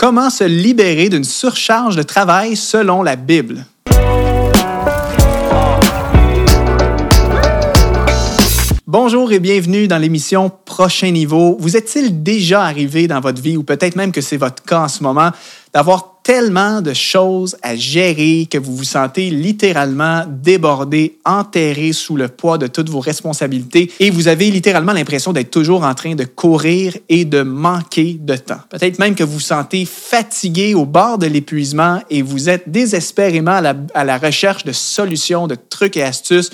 Comment se libérer d'une surcharge de travail selon la Bible? Bonjour et bienvenue dans l'émission Prochain Niveau. Vous est-il déjà arrivé dans votre vie, ou peut-être même que c'est votre cas en ce moment, d'avoir tellement de choses à gérer que vous vous sentez littéralement débordé, enterré sous le poids de toutes vos responsabilités et vous avez littéralement l'impression d'être toujours en train de courir et de manquer de temps. Peut-être même que vous vous sentez fatigué au bord de l'épuisement et vous êtes désespérément à la, recherche de solutions, de trucs et astuces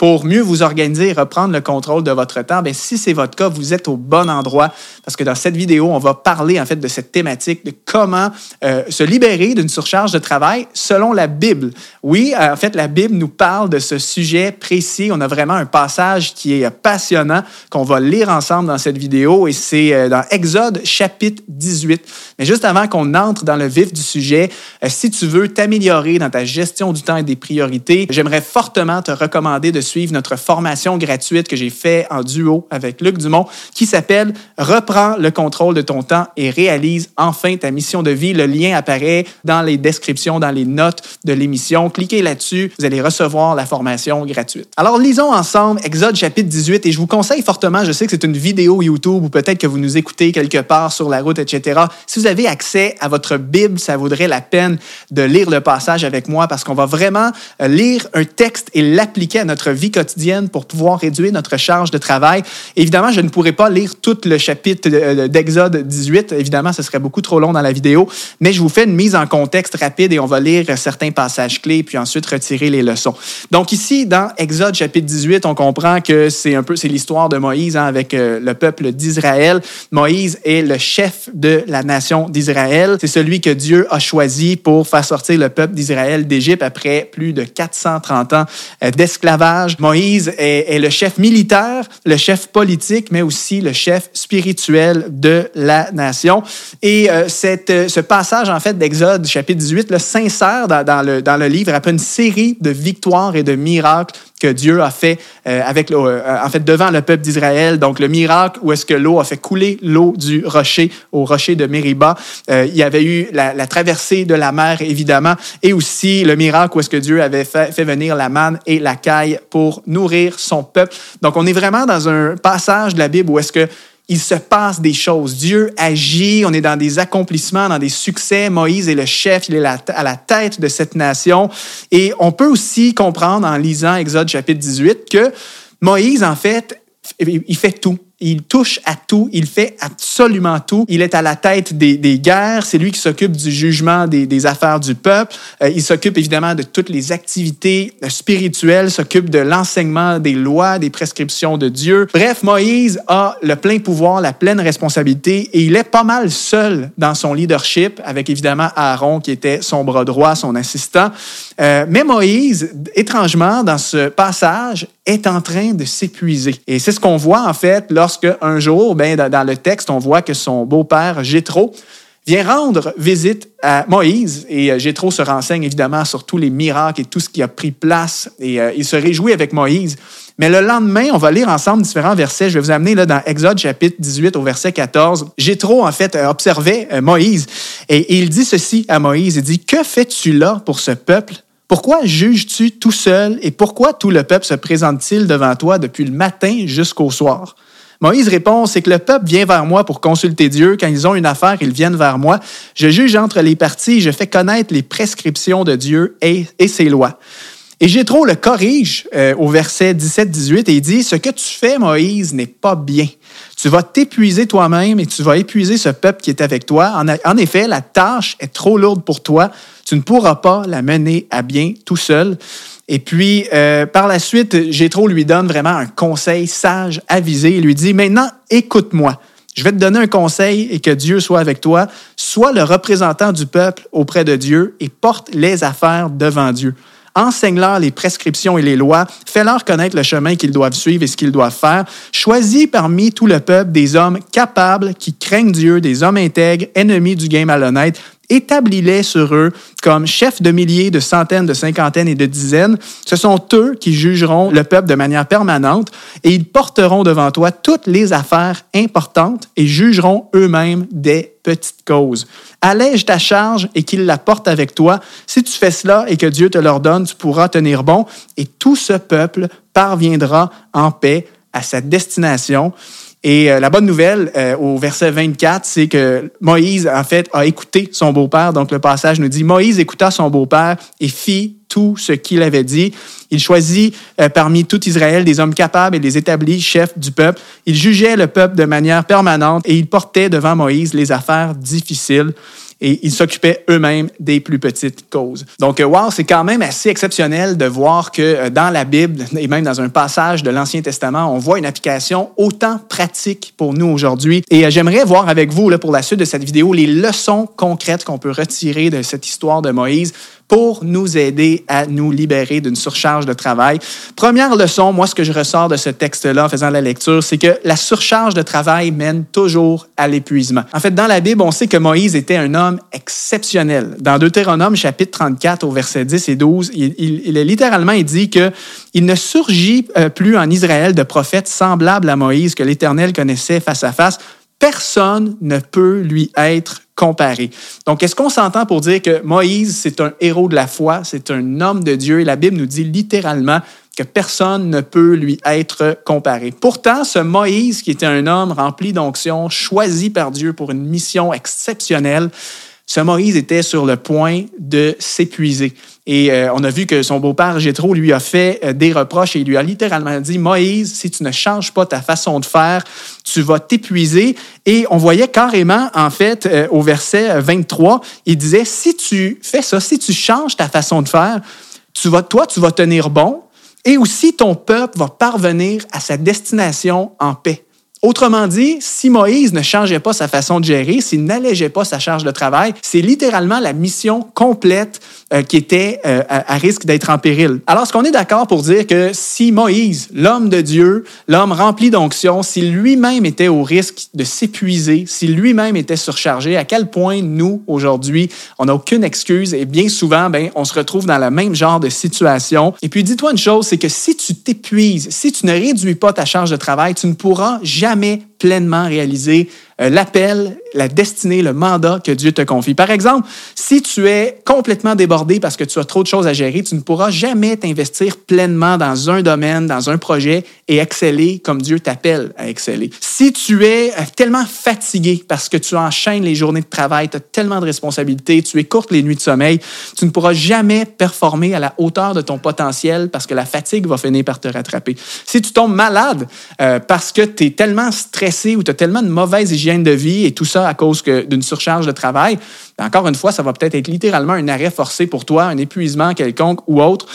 pour mieux vous organiser et reprendre le contrôle de votre temps, bien, si c'est votre cas, vous êtes au bon endroit parce que dans cette vidéo, on va parler en fait de cette thématique de comment euh, se libérer d'une surcharge de travail selon la Bible. Oui, en fait, la Bible nous parle de ce sujet précis. On a vraiment un passage qui est passionnant qu'on va lire ensemble dans cette vidéo et c'est euh, dans Exode chapitre 18. Mais juste avant qu'on entre dans le vif du sujet, euh, si tu veux t'améliorer dans ta gestion du temps et des priorités, j'aimerais fortement te recommander de suivre notre formation gratuite que j'ai fait en duo avec Luc Dumont qui s'appelle Reprends le contrôle de ton temps et réalise enfin ta mission de vie. Le lien apparaît dans les descriptions, dans les notes de l'émission. Cliquez là-dessus, vous allez recevoir la formation gratuite. Alors lisons ensemble Exode chapitre 18 et je vous conseille fortement, je sais que c'est une vidéo YouTube ou peut-être que vous nous écoutez quelque part sur la route, etc. Si vous avez accès à votre Bible, ça vaudrait la peine de lire le passage avec moi parce qu'on va vraiment euh, lire un texte et l'appliquer à notre vie vie quotidienne pour pouvoir réduire notre charge de travail. Évidemment, je ne pourrais pas lire tout le chapitre euh, d'Exode 18. Évidemment, ce serait beaucoup trop long dans la vidéo, mais je vous fais une mise en contexte rapide et on va lire certains passages clés puis ensuite retirer les leçons. Donc ici, dans Exode chapitre 18, on comprend que c'est un peu c'est l'histoire de Moïse hein, avec euh, le peuple d'Israël. Moïse est le chef de la nation d'Israël. C'est celui que Dieu a choisi pour faire sortir le peuple d'Israël d'Égypte après plus de 430 ans euh, Moïse est, le chef militaire, le chef politique, mais aussi le chef spirituel de la nation. Et euh, euh, ce passage, en fait, d'Exode, chapitre 18, le s'insère dans, dans, le, dans le livre après une série de victoires et de miracles que Dieu a fait euh, avec en fait devant le peuple d'Israël. Donc le miracle où est-ce que l'eau a fait couler l'eau du rocher au rocher de Mériba. il y avait eu la, la, traversée de la mer évidemment et aussi le miracle où est-ce que Dieu avait fait, fait venir la manne et la caille pour nourrir son peuple. Donc, on est vraiment dans un passage de la Bible où est-ce que il se passe des choses. Dieu agit, on est dans des accomplissements, dans des succès. Moïse est le chef, il est à la tête de cette nation. Et on peut aussi comprendre en lisant Exode chapitre 18 que Moïse, en fait, il fait tout. Il touche à tout, il fait absolument tout. Il est à la tête des, des guerres, c'est lui qui s'occupe du jugement des, des, affaires du peuple. Euh, il s'occupe évidemment de toutes les activités euh, spirituelles, s'occupe de l'enseignement des lois, des prescriptions de Dieu. Bref, Moïse a le plein pouvoir, la pleine responsabilité et il est pas mal seul dans son leadership, avec évidemment Aaron qui était son bras droit, son assistant. Euh, mais Moïse, étrangement, dans ce passage, est en train de s'épuiser. Et c'est ce qu'on voit en fait un jour, ben, dans le texte, on voit que son beau-père, Jétro, vient rendre visite à Moïse et euh, Jétro se renseigne évidemment sur tous les miracles et tout ce qui a pris place et euh, il se réjouit avec Moïse. Mais le lendemain, on va lire ensemble différents versets. Je vais vous amener là dans Exode chapitre 18 au verset 14. Jétro en fait observait euh, Moïse et il dit ceci à Moïse, il dit "Que fais-tu là pour ce peuple? Pourquoi juges-tu tout seul et pourquoi tout le peuple se présente-t-il devant toi depuis le matin jusqu'au soir? Moïse répond, c'est que le peuple vient vers moi pour consulter Dieu. Quand ils ont une affaire, ils viennent vers moi. Je juge entre les parties, je fais connaître les prescriptions de Dieu et, ses lois. Et Jétro le corrige euh, au verset 17-18 et il dit, ce que tu fais, Moïse, n'est pas bien. Tu vas t'épuiser toi-même et tu vas épuiser ce peuple qui est avec toi. En, effet, la tâche est trop lourde pour toi. Tu ne pourras pas la mener à bien tout seul. Et puis, euh, par la suite, Jétro lui donne vraiment un conseil sage, avisé. Il lui dit, maintenant, écoute-moi. Je vais te donner un conseil et que Dieu soit avec toi. Sois le représentant du peuple auprès de Dieu et porte les affaires devant Dieu. Enseigne-leur les prescriptions et les lois. Fais-leur connaître le chemin qu'ils doivent suivre et ce qu'ils doivent faire. Choisis parmi tout le peuple des hommes capables qui craignent Dieu, des hommes intègres, ennemis du gain malhonnête établis-les sur eux comme chefs de milliers, de centaines, de cinquantaines et de dizaines. Ce sont eux qui jugeront le peuple de manière permanente et ils porteront devant toi toutes les affaires importantes et jugeront eux-mêmes des petites causes. Allège ta charge et qu'ils la portent avec toi. Si tu fais cela et que Dieu te l'ordonne, tu pourras tenir bon et tout ce peuple parviendra en paix à sa destination. Et euh, la bonne nouvelle euh, au verset 24, c'est que Moïse, en fait, a écouté son beau-père. Donc le passage nous dit, Moïse écouta son beau-père et fit tout ce qu'il avait dit. Il choisit euh, parmi tout Israël des hommes capables et des établis chefs du peuple. Il jugeait le peuple de manière permanente et il portait devant Moïse les affaires difficiles et ils s'occupaient eux-mêmes des plus petites causes. Donc, euh, wow, c'est quand même assez exceptionnel de voir que euh, dans la Bible et même dans un passage de l'Ancien Testament, on voit une application autant pratique pour nous aujourd'hui. Et euh, j'aimerais voir avec vous, là, pour la suite de cette vidéo, les leçons concrètes qu'on peut retirer de cette histoire de Moïse pour nous aider à nous libérer d'une surcharge de travail. Première leçon, moi, ce que je ressors de ce texte-là en faisant la lecture, c'est que la surcharge de travail mène toujours à l'épuisement. En fait, dans la Bible, on sait que Moïse était un homme exceptionnel. Dans Deutéronome, chapitre 34, au verset 10 et 12, il, est littéralement, dit que il ne surgit euh, plus en Israël de prophètes semblables à Moïse que l'Éternel connaissait face à face. Personne ne peut lui être Donc, est-ce qu'on s'entend pour dire que Moïse, c'est un héros de la foi, c'est un homme de Dieu, et la Bible nous dit littéralement que personne ne peut lui être comparé. Pourtant, ce Moïse, qui était un homme rempli d'onction, choisi par Dieu pour une mission exceptionnelle, ce Moïse était sur le point de s'épuiser. Et euh, on a vu que son beau-père Jétro lui a fait euh, des reproches et il lui a littéralement dit Moïse, si tu ne changes pas ta façon de faire, tu vas t'épuiser. Et on voyait carrément, en fait, euh, au verset 23, il disait Si tu fais ça, si tu changes ta façon de faire, tu vas, toi, tu vas tenir bon et aussi ton peuple va parvenir à sa destination en paix. Autrement dit, si Moïse ne changeait pas sa façon de gérer, s'il n'allégeait pas sa charge de travail, c'est littéralement la mission complète euh, qui était euh, à, risque d'être en péril. Alors, est-ce qu'on est d'accord pour dire que si Moïse, l'homme de Dieu, l'homme rempli d'onction, si lui-même était au risque de s'épuiser, si lui-même était surchargé, à quel point nous, aujourd'hui, on n'a aucune excuse et bien souvent, ben, on se retrouve dans le même genre de situation? Et puis, dis-toi une chose, c'est que si tu t'épuises, si tu ne réduis pas ta charge de travail, tu ne pourras jamais pleinement réaliser euh, l'appel, la destinée, le mandat que Dieu te confie. Par exemple, si tu es complètement débordé parce que tu as trop de choses à gérer, tu ne pourras jamais t'investir pleinement dans un domaine, dans un projet et exceller comme Dieu t'appelle à exceller. Si tu es euh, tellement fatigué parce que tu enchaînes les journées de travail, tu as tellement de responsabilités, tu écourtes les nuits de sommeil, tu ne pourras jamais performer à la hauteur de ton potentiel parce que la fatigue va finir par te rattraper. Si tu tombes malade euh, parce que tu es tellement stressé ou tu as tellement de mauvaise hygiène de vie et tout ça à cause d'une surcharge de travail, encore une fois, ça va peut-être être littéralement un arrêt forcé pour toi, un épuisement quelconque ou autre.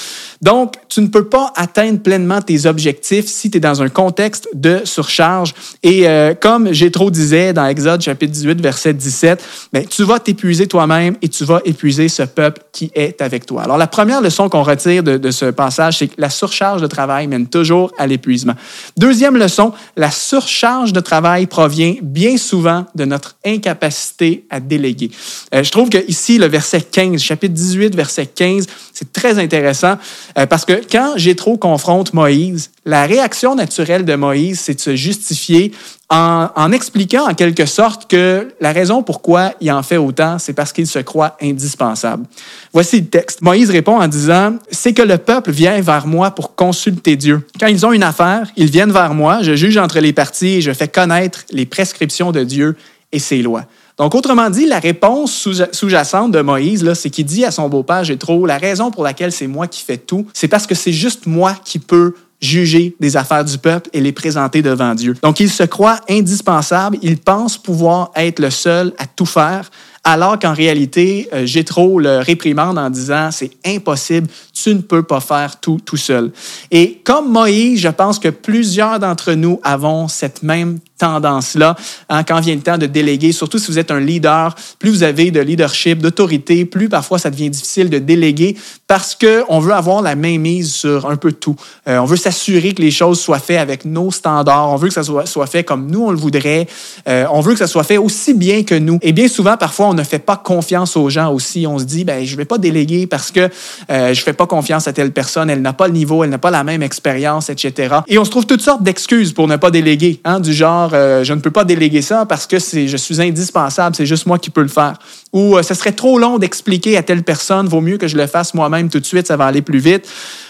Donc, tu ne peux pas atteindre pleinement tes objectifs si tu es dans un contexte de surcharge. Et euh, comme trop disait dans Exode chapitre 18, verset 17, ben, tu vas t'épuiser toi-même et tu vas épuiser ce peuple qui est avec toi. Alors, la première leçon qu'on retire de ce passage, c'est que la surcharge de travail mène toujours à l'épuisement. Deuxième leçon, la surcharge de travail provient bien souvent de notre incapacité à déléguer. Euh, je trouve que ici, le verset 15, chapitre 18, verset 15, c'est très intéressant euh, parce que quand Jétro confronte Moïse, la réaction naturelle de Moïse, c'est de se justifier en, en, expliquant en quelque sorte que la raison pourquoi il en fait autant, c'est parce qu'il se croit indispensable. Voici le texte. Moïse répond en disant, c'est que le peuple vient vers moi pour consulter Dieu. Quand ils ont une affaire, ils viennent vers moi, je juge entre les parties et je fais connaître les prescriptions de Dieu et ses lois. Donc, autrement dit, la réponse sous-jacente de Moïse, c'est qu'il dit à son beau-père trop la raison pour laquelle c'est moi qui fais tout, c'est parce que c'est juste moi qui peux juger des affaires du peuple et les présenter devant Dieu. Donc, il se croit indispensable, il pense pouvoir être le seul à tout faire, alors qu'en réalité, euh, Jétro le réprimande en disant c'est impossible, tu ne peux pas faire tout tout seul. Et comme Moïse, je pense que plusieurs d'entre nous avons cette même tendance-là hein, quand vient le temps de déléguer, surtout si vous êtes un leader, plus vous avez de leadership, d'autorité, plus parfois ça devient difficile de déléguer parce qu'on veut avoir la main mise sur un peu tout. Euh, on veut s'assurer que les choses soient faites avec nos standards, on veut que ça soit, soit fait comme nous on le voudrait, euh, on veut que ça soit fait aussi bien que nous. Et bien souvent, parfois, on ne fait pas confiance aux gens aussi. On se dit, ben, je vais pas déléguer parce que euh, je fais pas confiance à telle personne, elle n'a pas le niveau, elle n'a pas la même expérience, etc. Et on se trouve toutes sortes d'excuses pour ne pas déléguer, hein, du genre, euh, je ne peux pas déléguer ça parce que je suis indispensable, c'est juste moi qui peux le faire. Ou euh, ce serait trop long d'expliquer à telle personne, vaut mieux que je le fasse moi-même tout de suite, ça va aller plus vite.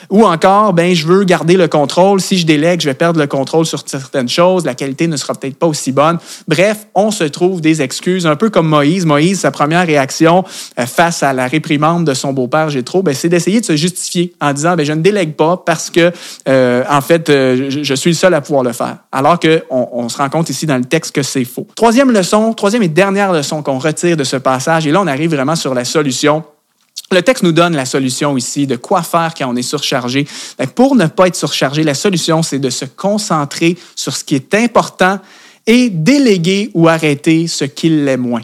Ou encore, ben, je veux garder le contrôle. Si je délègue, je vais perdre le contrôle sur certaines choses. La qualité ne sera peut-être pas aussi bonne. Bref, on se trouve des excuses, un peu comme Moïse. Moïse, sa première réaction euh, face à la réprimande de son beau-père Jétro, ben, c'est d'essayer de se justifier en disant, ben, je ne délègue pas parce que, euh, en fait, euh, je, suis le seul à pouvoir le faire. Alors qu'on on se rend compte ici dans le texte que c'est faux. Troisième leçon, troisième et dernière leçon qu'on retire de ce passage, et là, on arrive vraiment sur la solution le texte nous donne la solution ici de quoi faire quand on est surchargé. Pour ne pas être surchargé, la solution, c'est de se concentrer sur ce qui est important et déléguer ou arrêter ce qui l'est moins.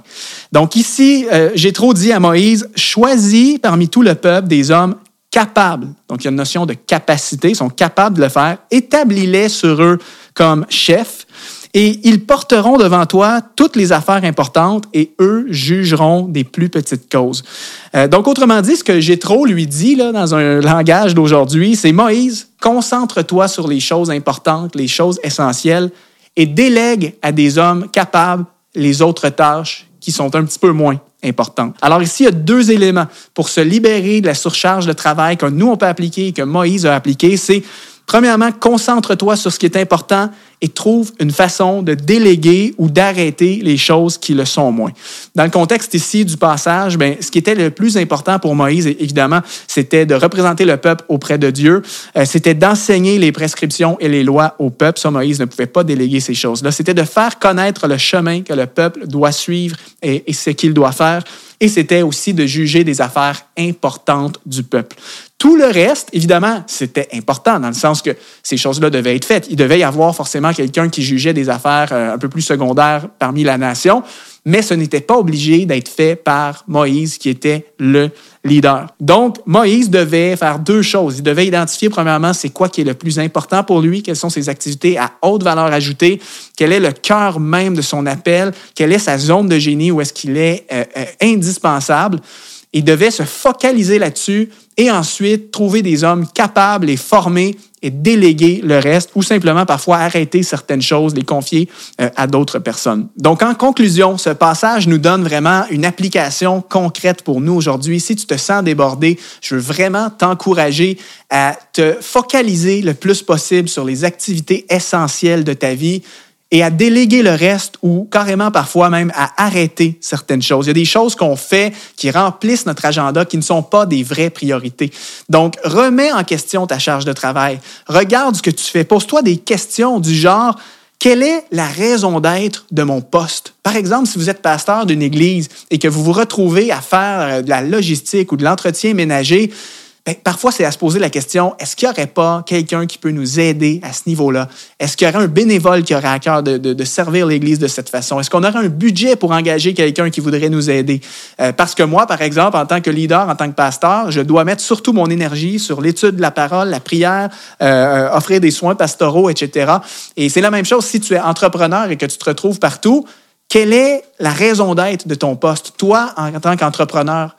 Donc ici, euh, j'ai trop dit à Moïse, choisis parmi tout le peuple des hommes capables. Donc il y a une notion de capacité, ils sont capables de le faire. Établis-les sur eux comme chefs et ils porteront devant toi toutes les affaires importantes et eux jugeront des plus petites causes. Euh, donc, autrement dit, ce que Jétro lui dit là, dans un langage d'aujourd'hui, c'est Moïse, concentre-toi sur les choses importantes, les choses essentielles et délègue à des hommes capables les autres tâches qui sont un petit peu moins importantes. Alors ici, il y a deux éléments pour se libérer de la surcharge de travail que nous, on peut appliquer et que Moïse a appliqué. C'est Premièrement, concentre-toi sur ce qui est important et trouve une façon de déléguer ou d'arrêter les choses qui le sont moins. Dans le contexte ici du passage, ben, ce qui était le plus important pour Moïse, évidemment, c'était de représenter le peuple auprès de Dieu. Euh, c'était d'enseigner les prescriptions et les lois au peuple. Ça, Moïse ne pouvait pas déléguer ces choses-là. C'était de faire connaître le chemin que le peuple doit suivre et ce qu'il doit faire et c'était aussi de juger des affaires importantes du peuple. Tout le reste, évidemment, c'était important dans le sens que ces choses-là devaient être faites. Il devait y avoir forcément quelqu'un qui jugeait des affaires euh, un peu plus secondaires parmi la nation, mais ce n'était pas obligé d'être fait par Moïse qui était le leader. Donc, Moïse devait faire deux choses. Il devait identifier, premièrement, c'est quoi qui est le plus important pour lui, quelles sont ses activités à haute valeur ajoutée, quel est le cœur même de son appel, quelle est sa zone de génie, où est-ce qu'il est, euh, euh, indispensable. Il devait se focaliser là-dessus et ensuite trouver des hommes capables et formés et déléguer le reste ou simplement parfois arrêter certaines choses, les confier euh, à d'autres personnes. Donc en conclusion, ce passage nous donne vraiment une application concrète pour nous aujourd'hui. Si tu te sens débordé, je veux vraiment t'encourager à te focaliser le plus possible sur les activités essentielles de ta vie et à déléguer le reste ou carrément parfois même à arrêter certaines choses. Il y a des choses qu'on fait qui remplissent notre agenda qui ne sont pas des vraies priorités. Donc, remets en question ta charge de travail. Regarde ce que tu fais. Pose-toi des questions du genre, quelle est la raison d'être de mon poste? Par exemple, si vous êtes pasteur d'une église et que vous vous retrouvez à faire de la logistique ou de l'entretien ménager, ben, parfois, c'est à se poser la question, est-ce qu'il n'y aurait pas quelqu'un qui peut nous aider à ce niveau-là? Est-ce qu'il y aurait un bénévole qui aurait à cœur de, servir l'Église de cette façon? Est-ce qu'on aurait un budget pour engager quelqu'un qui voudrait nous aider? Euh, parce que moi, par exemple, en tant que leader, en tant que pasteur, je dois mettre surtout mon énergie sur l'étude de la parole, la prière, euh, offrir des soins pastoraux, etc. Et c'est la même chose si tu es entrepreneur et que tu te retrouves partout. Quelle est la raison d'être de ton poste, toi, en tant qu'entrepreneur?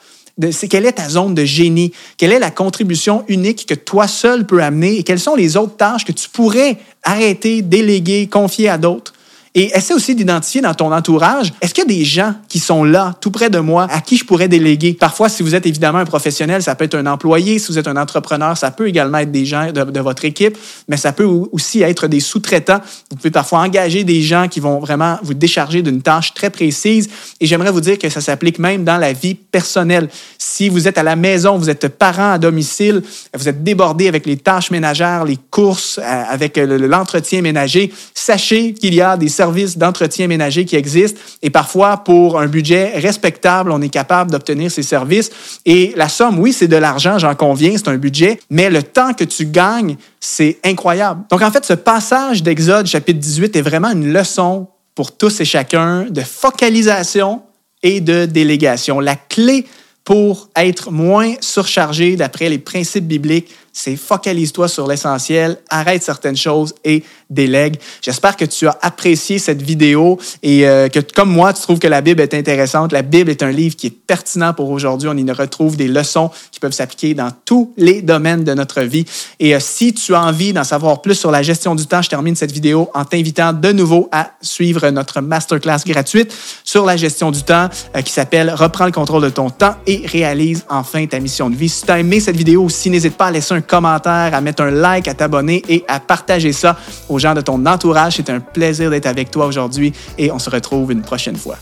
C'est quelle est ta zone de génie, quelle est la contribution unique que toi seul peux amener? Et quelles sont les autres tâches que tu pourrais arrêter, déléguer, confier à d'autres? Et essaie aussi d'identifier dans ton entourage, est-ce qu'il y a des gens qui sont là, tout près de moi, à qui je pourrais déléguer? Parfois, si vous êtes évidemment un professionnel, ça peut être un employé. Si vous êtes un entrepreneur, ça peut également être des gens de, votre équipe, mais ça peut aussi être des sous-traitants. Vous pouvez parfois engager des gens qui vont vraiment vous décharger d'une tâche très précise. Et j'aimerais vous dire que ça s'applique même dans la vie personnelle. Si vous êtes à la maison, vous êtes parent à domicile, vous êtes débordé avec les tâches ménagères, les courses, euh, avec l'entretien ménager, sachez qu'il y a des services d'entretien ménager qui existent et parfois, pour un budget respectable, on est capable d'obtenir ces services. Et la somme, oui, c'est de l'argent, j'en conviens, c'est un budget, mais le temps que tu gagnes, c'est incroyable. Donc, en fait, ce passage d'Exode chapitre 18 est vraiment une leçon pour tous et chacun de focalisation et de délégation. La clé pour être moins surchargé d'après les principes bibliques, c'est focalise-toi sur l'essentiel, arrête certaines choses et délègue. J'espère que tu as apprécié cette vidéo et euh, que, comme moi, tu trouves que la Bible est intéressante. La Bible est un livre qui est pertinent pour aujourd'hui. On y retrouve des leçons qui peuvent s'appliquer dans tous les domaines de notre vie. Et euh, si tu as envie d'en savoir plus sur la gestion du temps, je termine cette vidéo en t'invitant de nouveau à suivre notre masterclass gratuite sur la gestion du temps euh, qui s'appelle Reprends le contrôle de ton temps et réalise enfin ta mission de vie. Si tu as aimé cette vidéo aussi, n'hésite pas à laisser un commentaire, à mettre un like, à t'abonner et à partager ça aux gens de ton entourage. C'est un plaisir d'être avec toi aujourd'hui et on se retrouve une prochaine fois.